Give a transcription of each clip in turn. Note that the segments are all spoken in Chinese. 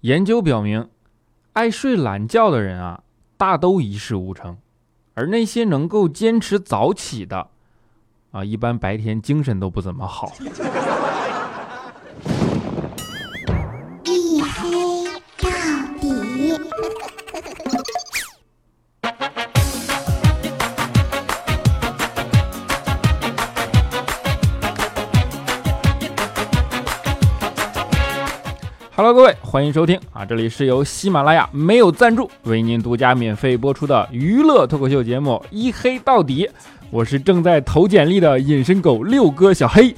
研究表明，爱睡懒觉的人啊，大都一事无成，而那些能够坚持早起的，啊，一般白天精神都不怎么好。一黑到底。Hello，各位，欢迎收听啊！这里是由喜马拉雅没有赞助为您独家免费播出的娱乐脱口秀节目《一黑到底》，我是正在投简历的隐身狗六哥小黑。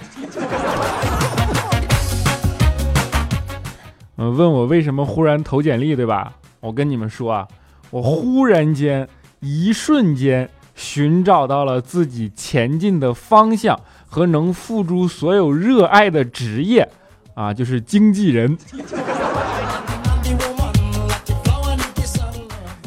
嗯，问我为什么忽然投简历，对吧？我跟你们说啊，我忽然间一瞬间寻找到了自己前进的方向和能付诸所有热爱的职业。啊，就是经纪人，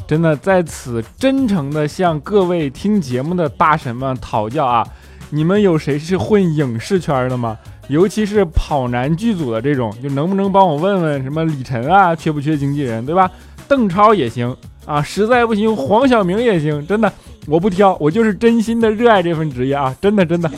真的在此真诚的向各位听节目的大神们讨教啊！你们有谁是混影视圈的吗？尤其是跑男剧组的这种，就能不能帮我问问什么李晨啊，缺不缺经纪人，对吧？邓超也行啊，实在不行黄晓明也行，真的，我不挑，我就是真心的热爱这份职业啊，真的真的。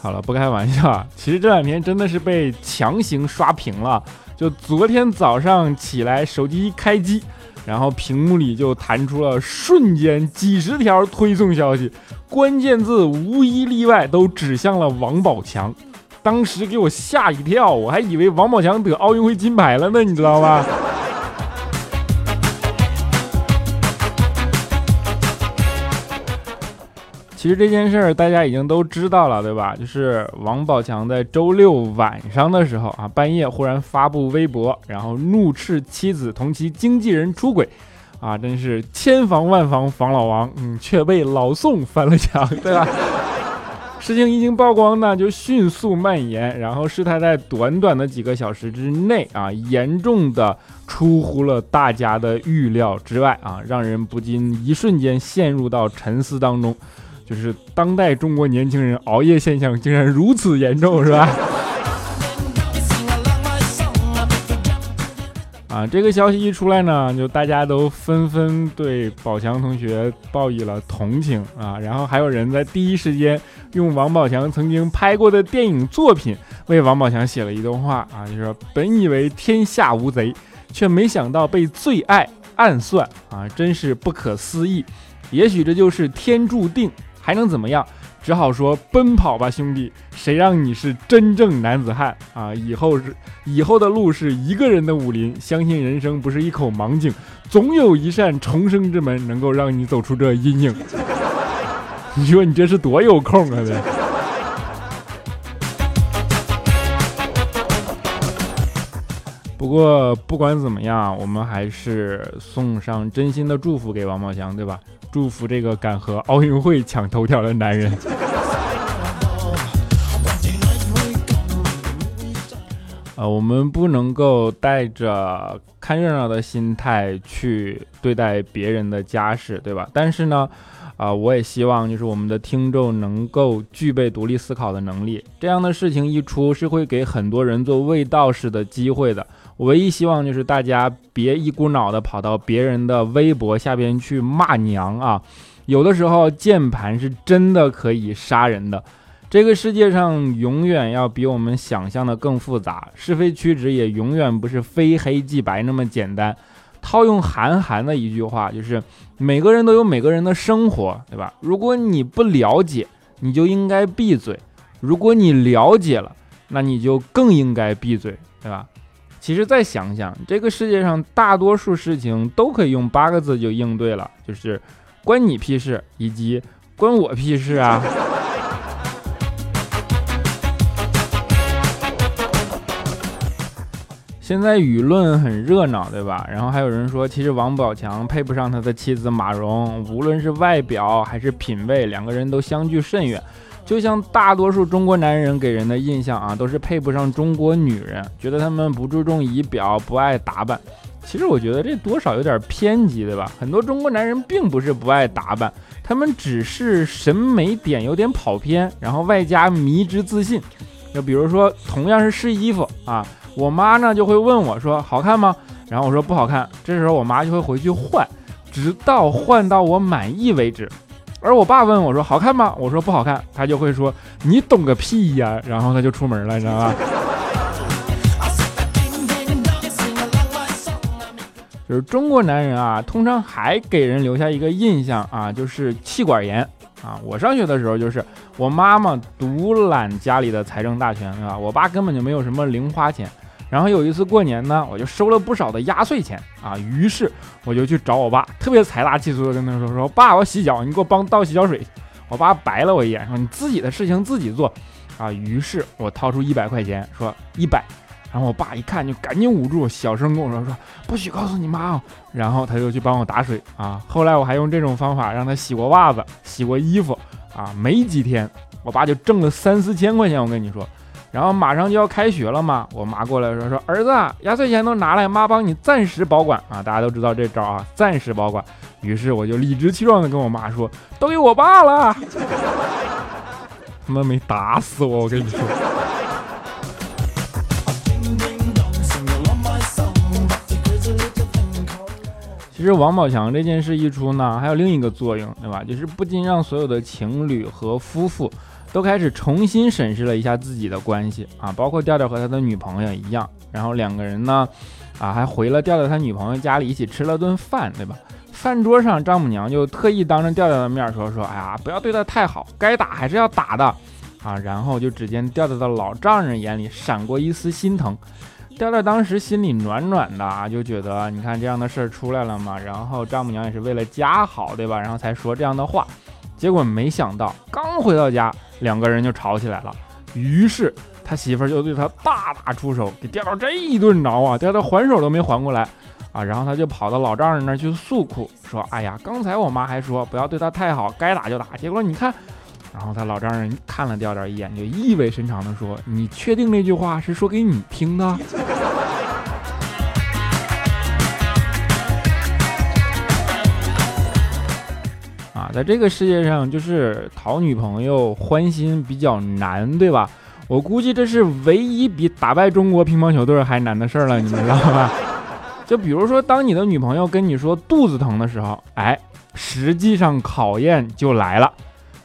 好了，不开玩笑，其实这两天真的是被强行刷屏了。就昨天早上起来，手机一开机，然后屏幕里就弹出了瞬间几十条推送消息，关键字无一例外都指向了王宝强。当时给我吓一跳，我还以为王宝强得奥运会金牌了呢，你知道吧？其实这件事儿大家已经都知道了，对吧？就是王宝强在周六晚上的时候啊，半夜忽然发布微博，然后怒斥妻子同其经纪人出轨，啊，真是千防万防防老王，嗯，却被老宋翻了墙，对吧？事情一经曝光呢，就迅速蔓延，然后事态在短短的几个小时之内啊，严重的出乎了大家的预料之外啊，让人不禁一瞬间陷入到沉思当中。就是当代中国年轻人熬夜现象竟然如此严重，是吧？啊，这个消息一出来呢，就大家都纷纷对宝强同学报以了同情啊，然后还有人在第一时间用王宝强曾经拍过的电影作品为王宝强写了一段话啊，就说本以为天下无贼，却没想到被最爱暗算啊，真是不可思议。也许这就是天注定。还能怎么样？只好说奔跑吧，兄弟！谁让你是真正男子汉啊？以后是以后的路是一个人的武林，相信人生不是一口盲井，总有一扇重生之门能够让你走出这阴影。你说你这是多有空啊？这。不过不管怎么样，我们还是送上真心的祝福给王宝强，对吧？祝福这个敢和奥运会抢头条的男人。呃，我们不能够带着看热闹的心态去对待别人的家事，对吧？但是呢，啊，我也希望就是我们的听众能够具备独立思考的能力。这样的事情一出，是会给很多人做卫道士的机会的。我唯一希望就是大家别一股脑的跑到别人的微博下边去骂娘啊！有的时候键盘是真的可以杀人的。这个世界上永远要比我们想象的更复杂，是非曲直也永远不是非黑即白那么简单。套用韩寒的一句话，就是每个人都有每个人的生活，对吧？如果你不了解，你就应该闭嘴；如果你了解了，那你就更应该闭嘴，对吧？其实再想想，这个世界上大多数事情都可以用八个字就应对了，就是“关你屁事”以及“关我屁事”啊。现在舆论很热闹，对吧？然后还有人说，其实王宝强配不上他的妻子马蓉，无论是外表还是品味，两个人都相距甚远。就像大多数中国男人给人的印象啊，都是配不上中国女人，觉得他们不注重仪表，不爱打扮。其实我觉得这多少有点偏激，对吧？很多中国男人并不是不爱打扮，他们只是审美点有点跑偏，然后外加迷之自信。就比如说同样是试衣服啊，我妈呢就会问我说好看吗？然后我说不好看，这时候我妈就会回去换，直到换到我满意为止。而我爸问我说好看吗？我说不好看，他就会说你懂个屁呀，然后他就出门了，你知道吧？就是中国男人啊，通常还给人留下一个印象啊，就是气管炎啊。我上学的时候，就是我妈妈独揽家里的财政大权，对吧？我爸根本就没有什么零花钱。然后有一次过年呢，我就收了不少的压岁钱啊，于是我就去找我爸，特别财大气粗的跟他说：“说爸，我洗脚，你给我帮倒洗脚水。”我爸白了我一眼，说：“你自己的事情自己做啊。”于是我掏出一百块钱，说：“一百。”然后我爸一看，就赶紧捂住，小声跟我说：“说不许告诉你妈哦。”然后他就去帮我打水啊。后来我还用这种方法让他洗过袜子、洗过衣服啊。没几天，我爸就挣了三四千块钱。我跟你说，然后马上就要开学了嘛，我妈过来说：“说儿子，压岁钱都拿来，妈帮你暂时保管啊。”大家都知道这招啊，暂时保管。于是我就理直气壮的跟我妈说：“都给我爸了。”他妈没打死我，我跟你说。其实王宝强这件事一出呢，还有另一个作用，对吧？就是不仅让所有的情侣和夫妇都开始重新审视了一下自己的关系啊，包括调调和他的女朋友一样。然后两个人呢，啊，还回了调调他女朋友家里一起吃了顿饭，对吧？饭桌上丈母娘就特意当着调调的面说说，哎呀，不要对他太好，该打还是要打的啊。然后就只见调调的老丈人眼里闪过一丝心疼。调调当时心里暖暖的啊，就觉得你看这样的事儿出来了嘛，然后丈母娘也是为了家好，对吧？然后才说这样的话。结果没想到，刚回到家，两个人就吵起来了。于是他媳妇儿就对他大打出手，给调调这一顿挠啊，调调还手都没还过来啊。然后他就跑到老丈人那儿去诉苦，说：“哎呀，刚才我妈还说不要对他太好，该打就打。结果你看。”然后他老丈人看了调调一眼，就意味深长地说：“你确定那句话是说给你听的？”在这个世界上，就是讨女朋友欢心比较难，对吧？我估计这是唯一比打败中国乒乓球队还难的事儿了，你们知道吧？就比如说，当你的女朋友跟你说肚子疼的时候，哎，实际上考验就来了。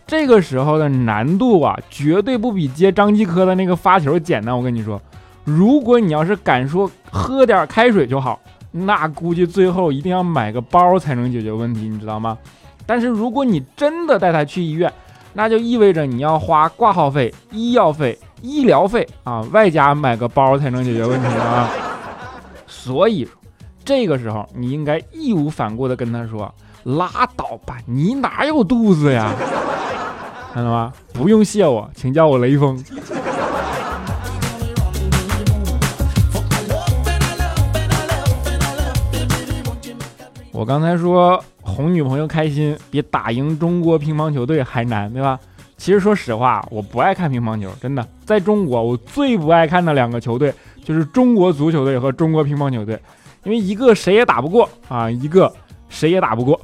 这个时候的难度啊，绝对不比接张继科的那个发球简单。我跟你说，如果你要是敢说喝点开水就好，那估计最后一定要买个包才能解决问题，你知道吗？但是如果你真的带他去医院，那就意味着你要花挂号费、医药费、医疗费啊，外加买个包才能解决问题啊。所以，这个时候你应该义无反顾地跟他说：“拉倒吧，你哪有肚子呀？”看到吗？不用谢我，请叫我雷锋。我刚才说哄女朋友开心比打赢中国乒乓球队还难，对吧？其实说实话，我不爱看乒乓球，真的。在中国，我最不爱看的两个球队就是中国足球队和中国乒乓球队，因为一个谁也打不过啊，一个谁也打不过。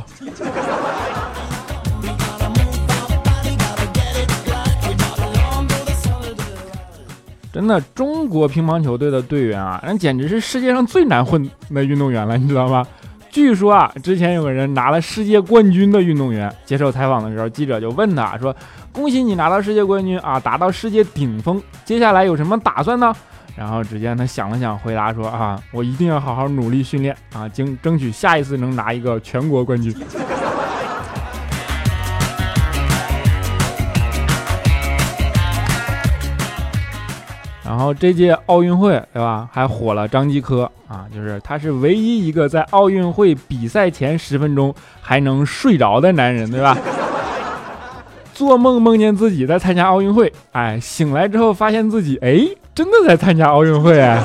真的，中国乒乓球队的队员啊，那简直是世界上最难混的运动员了，你知道吗？据说啊，之前有个人拿了世界冠军的运动员接受采访的时候，记者就问他说：“恭喜你拿到世界冠军啊，达到世界顶峰，接下来有什么打算呢？”然后只见他想了想，回答说：“啊，我一定要好好努力训练啊，争争取下一次能拿一个全国冠军。”然后这届奥运会，对吧？还火了张继科啊，就是他是唯一一个在奥运会比赛前十分钟还能睡着的男人，对吧？做梦梦见自己在参加奥运会，哎，醒来之后发现自己哎，真的在参加奥运会哎。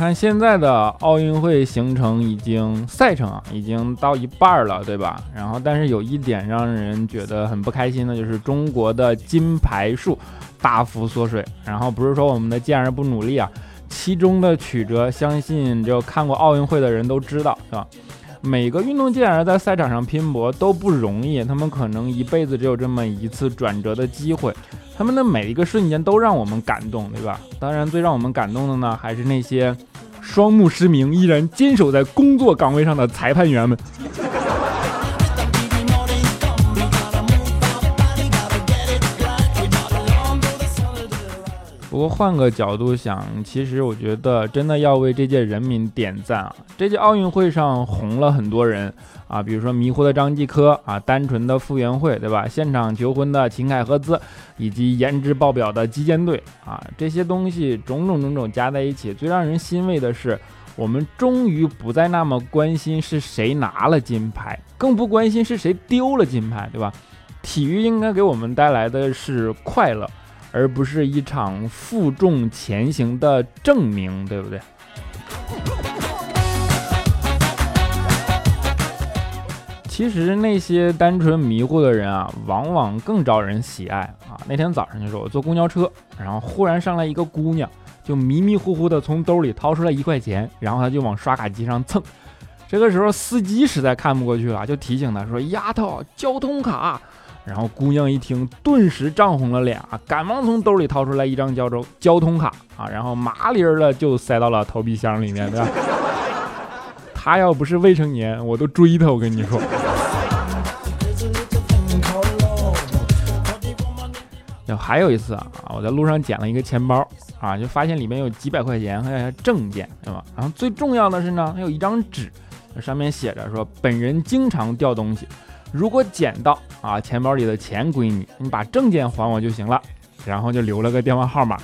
看现在的奥运会行程已经赛程，已经到一半了，对吧？然后，但是有一点让人觉得很不开心的，就是中国的金牌数大幅缩水。然后不是说我们的健儿不努力啊，其中的曲折，相信只有看过奥运会的人都知道，是吧？每个运动健儿在赛场上拼搏都不容易，他们可能一辈子只有这么一次转折的机会，他们的每一个瞬间都让我们感动，对吧？当然，最让我们感动的呢，还是那些双目失明依然坚守在工作岗位上的裁判员们。不过换个角度想，其实我觉得真的要为这届人民点赞啊！这届奥运会上红了很多人啊，比如说迷糊的张继科啊，单纯的傅园慧，对吧？现场求婚的秦凯赫兹，以及颜值爆表的击剑队啊，这些东西种种种种加在一起，最让人欣慰的是，我们终于不再那么关心是谁拿了金牌，更不关心是谁丢了金牌，对吧？体育应该给我们带来的是快乐。而不是一场负重前行的证明，对不对？其实那些单纯迷糊的人啊，往往更招人喜爱啊。那天早上就是我坐公交车，然后忽然上来一个姑娘，就迷迷糊糊的从兜里掏出来一块钱，然后她就往刷卡机上蹭。这个时候司机实在看不过去了，就提醒她说：“丫头，交通卡。”然后姑娘一听，顿时涨红了脸啊，赶忙从兜里掏出来一张交州交通卡啊，然后麻利儿的就塞到了投币箱里面，对吧？他要不是未成年，我都追他，我跟你说。还有一次啊，我在路上捡了一个钱包啊，就发现里面有几百块钱和证件，对吧？然后最重要的是呢，还有一张纸，上面写着说：“本人经常掉东西。”如果捡到啊，钱包里的钱归你，你把证件还我就行了。然后就留了个电话号码，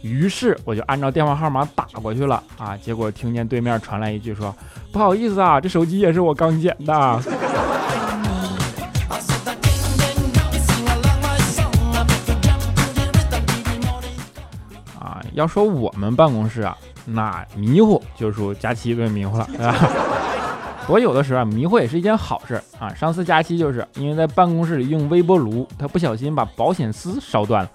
于是我就按照电话号码打过去了啊。结果听见对面传来一句说：“不好意思啊，这手机也是我刚捡的。”啊，要说我们办公室啊，那迷糊就属佳期最迷糊了，对吧？我有的时候啊，迷惑也是一件好事啊。上次假期就是因为在办公室里用微波炉，他不小心把保险丝烧断了，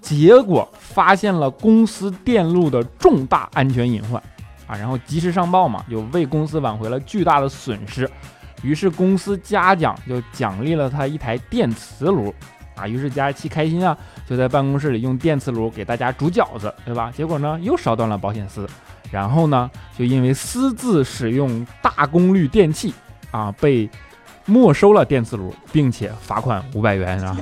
结果发现了公司电路的重大安全隐患啊，然后及时上报嘛，就为公司挽回了巨大的损失。于是公司嘉奖就奖励了他一台电磁炉啊。于是假期开心啊，就在办公室里用电磁炉给大家煮饺子，对吧？结果呢，又烧断了保险丝。然后呢，就因为私自使用大功率电器啊，被没收了电磁炉，并且罚款五百元啊。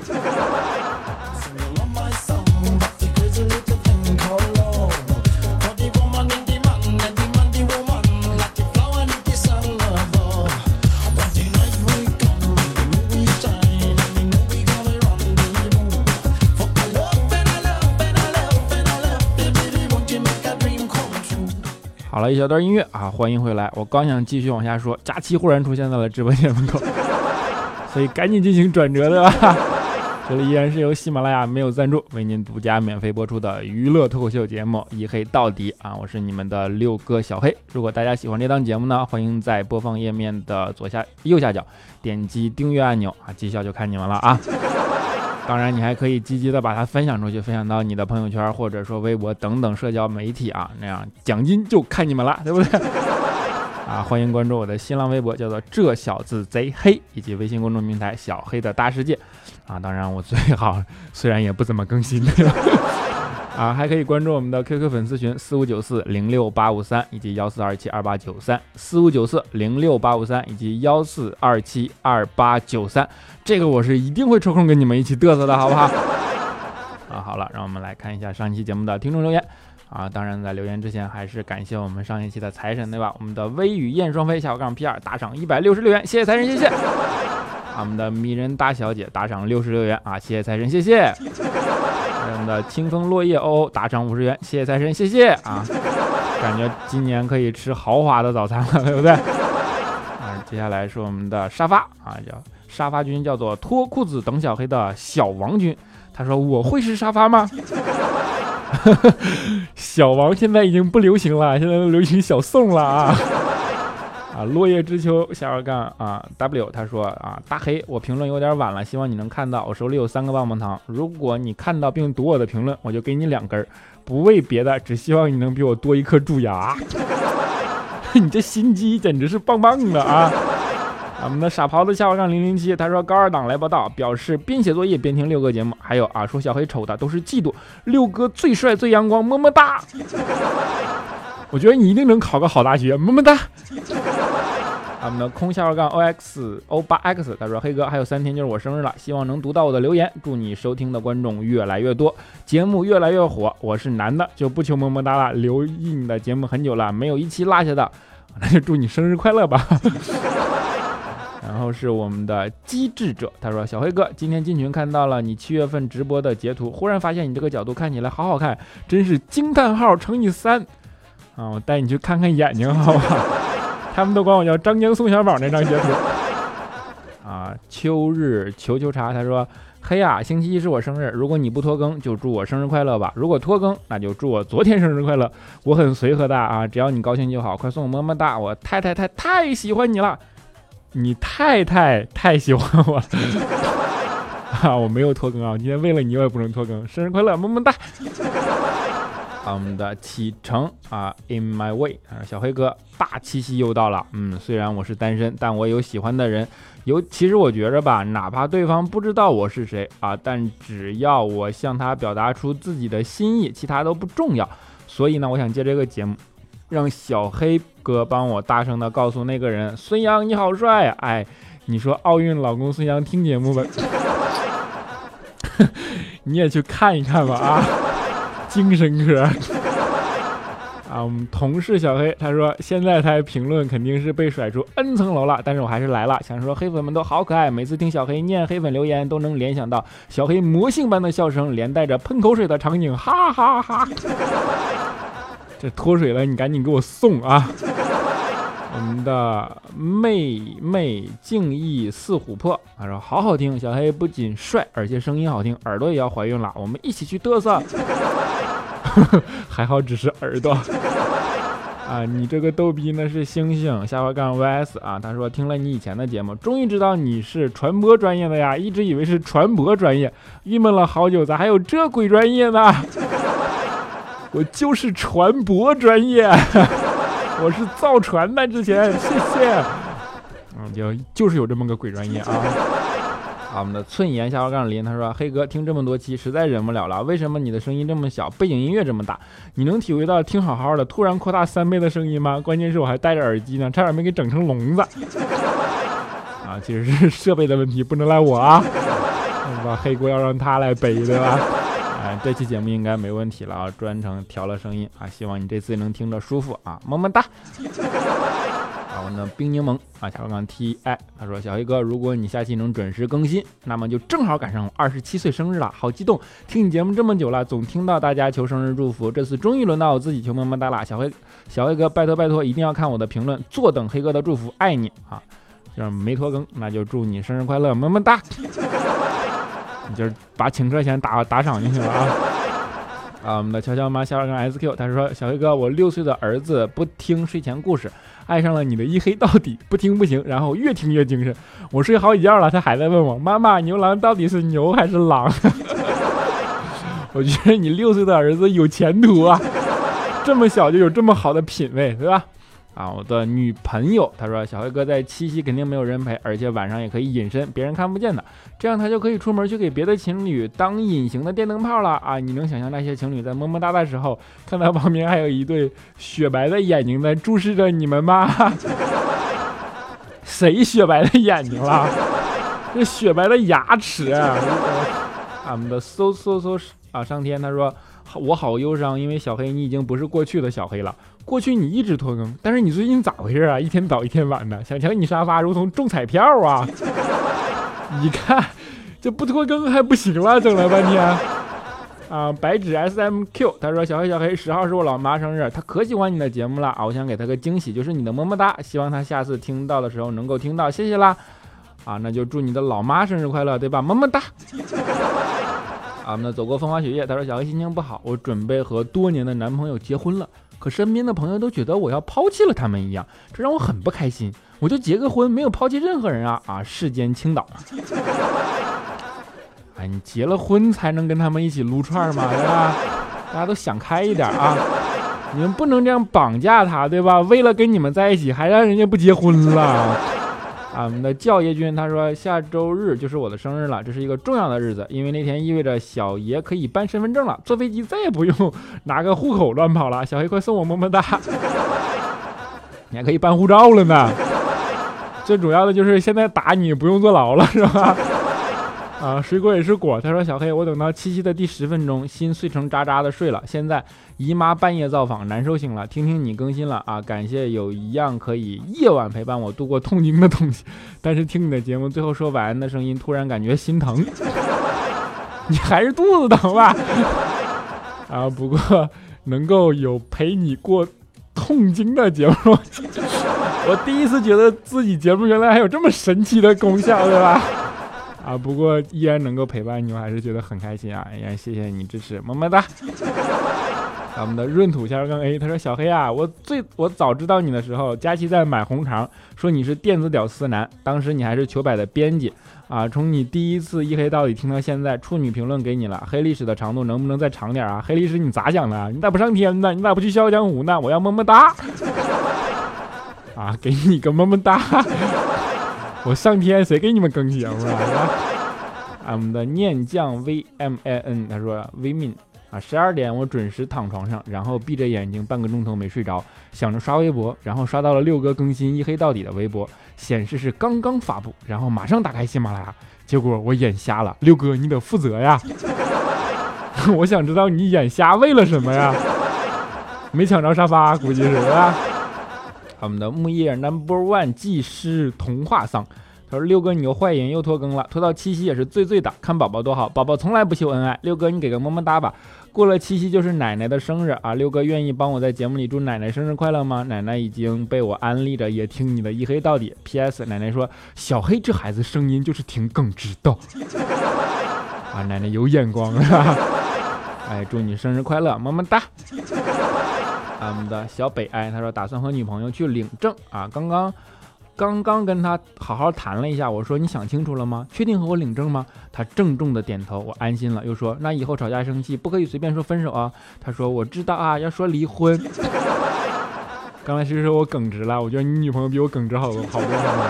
了一小段音乐啊，欢迎回来。我刚想继续往下说，佳期忽然出现在了直播间门口，所以赶紧进行转折，对吧？这里依然是由喜马拉雅没有赞助为您独家免费播出的娱乐脱口秀节目《一黑到底》啊，我是你们的六哥小黑。如果大家喜欢这档节目呢，欢迎在播放页面的左下右下角点击订阅按钮啊，绩效就看你们了啊。当然，你还可以积极的把它分享出去，分享到你的朋友圈或者说微博等等社交媒体啊，那样奖金就看你们了，对不对？啊，欢迎关注我的新浪微博，叫做这小子贼黑，以及微信公众平台小黑的大世界。啊，当然我最好虽然也不怎么更新。对吧啊，还可以关注我们的 QQ 粉丝群四五九四零六八五三以及幺四二七二八九三四五九四零六八五三以及幺四二七二八九三，这个我是一定会抽空跟你们一起嘚瑟的，好不好？啊，好了，让我们来看一下上一期节目的听众留言。啊，当然在留言之前，还是感谢我们上一期的财神，对吧？我们的微雨燕双飞下杠 P 二打赏一百六十六元，谢谢财神，谢谢。我们的迷人大小姐打赏六十六元啊，谢谢财神，谢谢。的清风落叶哦哦打赏五十元，谢谢财神，谢谢啊！感觉今年可以吃豪华的早餐了，对不对？啊，接下来是我们的沙发啊，叫沙发君，叫做脱裤子等小黑的小王君。他说：“我会是沙发吗？” 小王现在已经不流行了，现在都流行小宋了啊。啊，落叶知秋，下二杠啊，W 他说啊，大黑，我评论有点晚了，希望你能看到，我手里有三个棒棒糖，如果你看到并读我的评论，我就给你两根，不为别的，只希望你能比我多一颗蛀牙。你这心机简直是棒棒的啊！我们的傻狍子下午杠零零七，他说高二党来报道，表示边写作业边听六哥节目。还有啊，说小黑丑的都是嫉妒，六哥最帅最阳光，么么哒。我觉得你一定能考个好大学，么么哒。我们的空下划杠 o x o 八 x，他说黑哥还有三天就是我生日了，希望能读到我的留言，祝你收听的观众越来越多，节目越来越火。我是男的，就不求么么哒了，留意你的节目很久了，没有一期落下的，那就祝你生日快乐吧。然后是我们的机智者，他说：“小黑哥，今天进群看到了你七月份直播的截图，忽然发现你这个角度看起来好好看，真是惊叹号乘以三啊！我带你去看看眼睛，好吧？他们都管我叫张江宋小宝那张截图 啊。”秋日求求茶，他说：“嘿呀，星期一是我生日，如果你不拖更，就祝我生日快乐吧；如果拖更，那就祝我昨天生日快乐。我很随和的啊，只要你高兴就好。快送我么么哒，我太太太太喜欢你了。”你太太太喜欢我了 啊！我没有拖更啊，今天为了你我也不能拖更。生日快乐，么么哒！啊我们的启程啊，In my way 啊，小黑哥，大七夕又到了。嗯，虽然我是单身，但我有喜欢的人。尤，其实我觉着吧，哪怕对方不知道我是谁啊，但只要我向他表达出自己的心意，其他都不重要。所以呢，我想借这个节目。让小黑哥帮我大声的告诉那个人：“孙杨你好帅！”哎，你说奥运老公孙杨听节目吧，你也去看一看吧啊，精神科 啊！我们同事小黑他说：“现在他评论肯定是被甩出 N 层楼了，但是我还是来了，想说黑粉们都好可爱，每次听小黑念黑粉留言都能联想到小黑魔性般的笑声，连带着喷口水的场景，哈哈哈。”这脱水了，你赶紧给我送啊！我们的妹妹静意似琥珀，他说好好听，小黑不仅帅，而且声音好听，耳朵也要怀孕了，我们一起去嘚瑟。还好只是耳朵 啊！你这个逗逼呢是星星下划杠 vs 啊！他说听了你以前的节目，终于知道你是传播专业的呀，一直以为是传播专业，郁闷了好久，咋还有这鬼专业呢？我就是船舶专业，我是造船的。之前，谢谢。嗯，就就是有这么个鬼专业啊。啊，我们的寸言下划杠林他说：“黑哥，听这么多期，实在忍不了了。为什么你的声音这么小，背景音乐这么大？你能体会到听好好的突然扩大三倍的声音吗？关键是我还戴着耳机呢，差点没给整成聋子。啊，其实是设备的问题，不能赖我啊。把黑锅要让他来背，对吧？”这期节目应该没问题了啊！专程调了声音啊，希望你这次能听着舒服啊，么么哒！我们的冰柠檬啊，小刚刚 T I，他说小黑哥，如果你下期能准时更新，那么就正好赶上我二十七岁生日了，好激动！听你节目这么久了，总听到大家求生日祝福，这次终于轮到我自己求么么哒了，小黑小黑哥，拜托拜托，一定要看我的评论，坐等黑哥的祝福，爱你啊！就是没拖更，那就祝你生日快乐，么么哒！你 就是把请客钱打打赏进去了啊！啊，我们的悄悄妈小二跟 SQ，他说：“小黑哥，我六岁的儿子不听睡前故事，爱上了你的一黑到底，不听不行，然后越听越精神。我睡好几觉了，他还在问我妈妈，牛郎到底是牛还是狼？我觉得你六岁的儿子有前途啊，这么小就有这么好的品味，对吧？”啊，我的女朋友，她说小黑哥在七夕肯定没有人陪，而且晚上也可以隐身，别人看不见的，这样他就可以出门去给别的情侣当隐形的电灯泡了啊！你能想象那些情侣在么么哒的时候，看到旁边还有一对雪白的眼睛在注视着你们吗？谁雪白的眼睛了？这雪白的牙齿。俺们的嗖嗖嗖啊上天，他说我好忧伤，因为小黑你已经不是过去的小黑了。过去你一直拖更，但是你最近咋回事啊？一天早一天晚的，想抢你沙发如同中彩票啊！你看这不拖更还不行了，整了半天啊！白纸 S M Q，他说小黑小黑，十号是我老妈生日，她可喜欢你的节目了啊！我想给她个惊喜，就是你的么么哒，希望她下次听到的时候能够听到，谢谢啦！啊，那就祝你的老妈生日快乐，对吧？么么哒！啊，那走过风花雪月，他说小黑心情不好，我准备和多年的男朋友结婚了。和身边的朋友都觉得我要抛弃了他们一样，这让我很不开心。我就结个婚，没有抛弃任何人啊啊！世间倾倒。哎，你结了婚才能跟他们一起撸串嘛，对吧？大家都想开一点啊！你们不能这样绑架他，对吧？为了跟你们在一起，还让人家不结婚了。啊，我们的教爷君他说下周日就是我的生日了，这是一个重要的日子，因为那天意味着小爷可以办身份证了，坐飞机再也不用拿个户口乱跑了。小黑快送我么么哒！你还可以办护照了呢。最主要的就是现在打你不用坐牢了，是吧？啊，水果也是果。他说：“小黑，我等到七夕的第十分钟，心碎成渣渣的睡了。现在姨妈半夜造访，难受醒了。听听你更新了啊，感谢有一样可以夜晚陪伴我度过痛经的东西。但是听你的节目最后说晚安的声音，突然感觉心疼。你还是肚子疼吧？啊，不过能够有陪你过痛经的节目，我第一次觉得自己节目原来还有这么神奇的功效，对吧？”啊，不过依然能够陪伴你，我还是觉得很开心啊！依然谢谢你支持，么么哒。咱们的闰土先生 A 他说：“小黑啊，我最我早知道你的时候，佳期在买红肠，说你是电子屌丝男，当时你还是糗百的编辑啊。从你第一次一黑到底听到现在，处女评论给你了，黑历史的长度能不能再长点啊？黑历史你咋想的？你咋不上天呢？你咋不去笑傲江湖呢？我要么么哒 啊，给你个么么哒。” 我上天谁给你们更节目啊？俺们的念将 V M I N 他说 V min 啊，十二点我准时躺床上，然后闭着眼睛半个钟头没睡着，想着刷微博，然后刷到了六哥更新一黑到底的微博，显示是刚刚发布，然后马上打开喜马拉雅，结果我眼瞎了。六哥你得负责呀！我想知道你眼瞎为了什么呀？没抢着沙发，估计是吧？我们的木叶 Number One 技师童话桑，他说六哥你又坏人又拖更了，拖到七夕也是最最的。看宝宝多好，宝宝从来不秀恩爱。六哥你给个么么哒吧。过了七夕就是奶奶的生日啊，六哥愿意帮我在节目里祝奶奶生日快乐吗？奶奶已经被我安利着，也听你的一黑到底。P.S. 奶奶说小黑这孩子声音就是挺耿直的 啊，奶奶有眼光啊。哎，祝你生日快乐，么么哒。我们的小北哎，他说打算和女朋友去领证啊，刚刚刚刚跟他好好谈了一下，我说你想清楚了吗？确定和我领证吗？他郑重的点头，我安心了。又说那以后吵架生气不可以随便说分手啊。他说我知道啊，要说离婚。刚才其实我耿直了，我觉得你女朋友比我耿直好多好多了。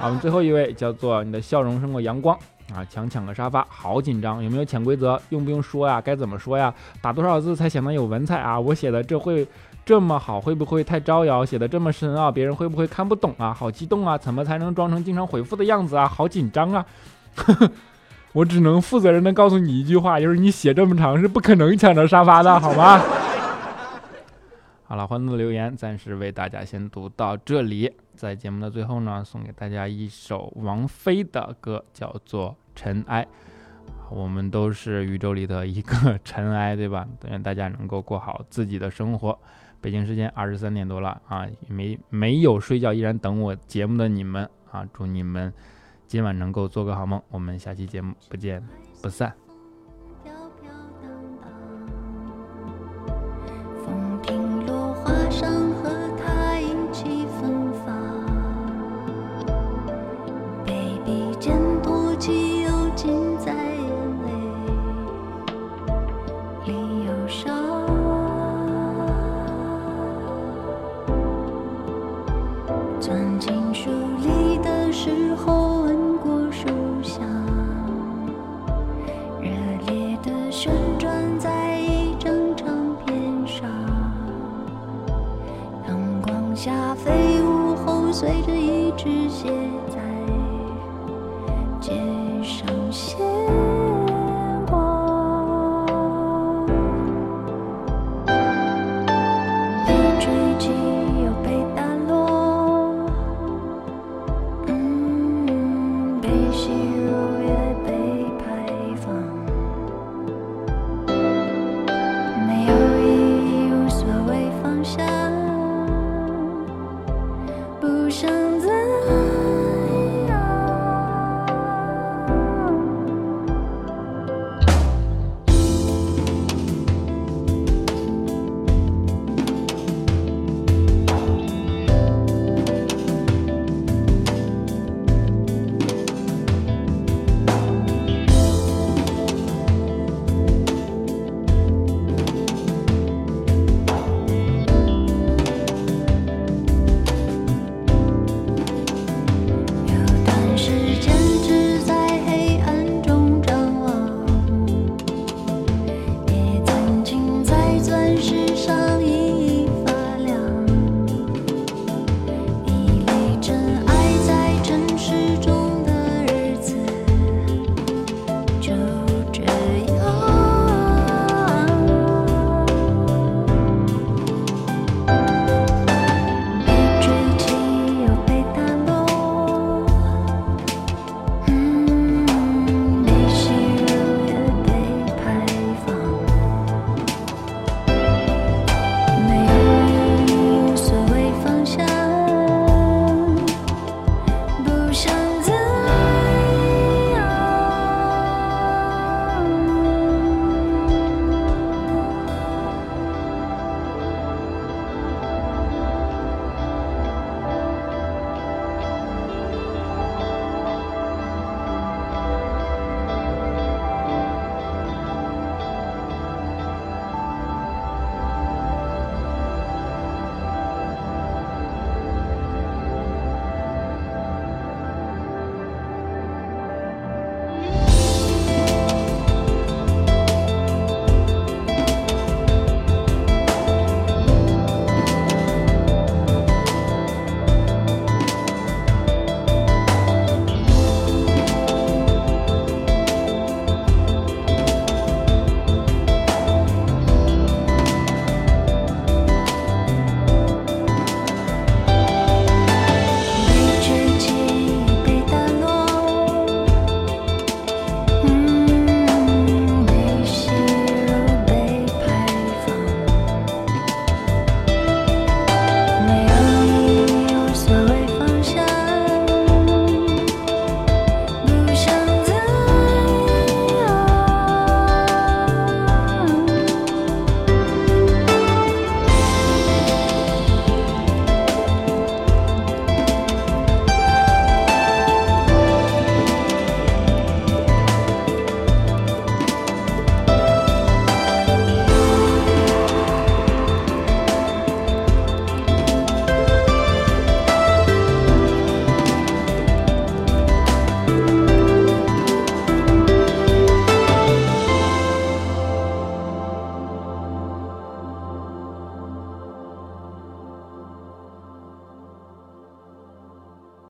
啊，我们最后一位叫做你的笑容胜过阳光。啊，抢抢个沙发，好紧张！有没有潜规则？用不用说呀？该怎么说呀？打多少字才显得有文采啊？我写的这会这么好，会不会太招摇？写的这么深奥，别人会不会看不懂啊？好激动啊！怎么才能装成经常回复的样子啊？好紧张啊！我只能负责任的告诉你一句话，就是你写这么长是不可能抢着沙发的，好吗？好了，欢乐的留言暂时为大家先读到这里。在节目的最后呢，送给大家一首王菲的歌，叫做《尘埃》。我们都是宇宙里的一个 尘埃，对吧？愿大家能够过好自己的生活。北京时间二十三点多了啊，没没有睡觉，依然等我节目的你们啊，祝你们今晚能够做个好梦。我们下期节目不见不散。你心。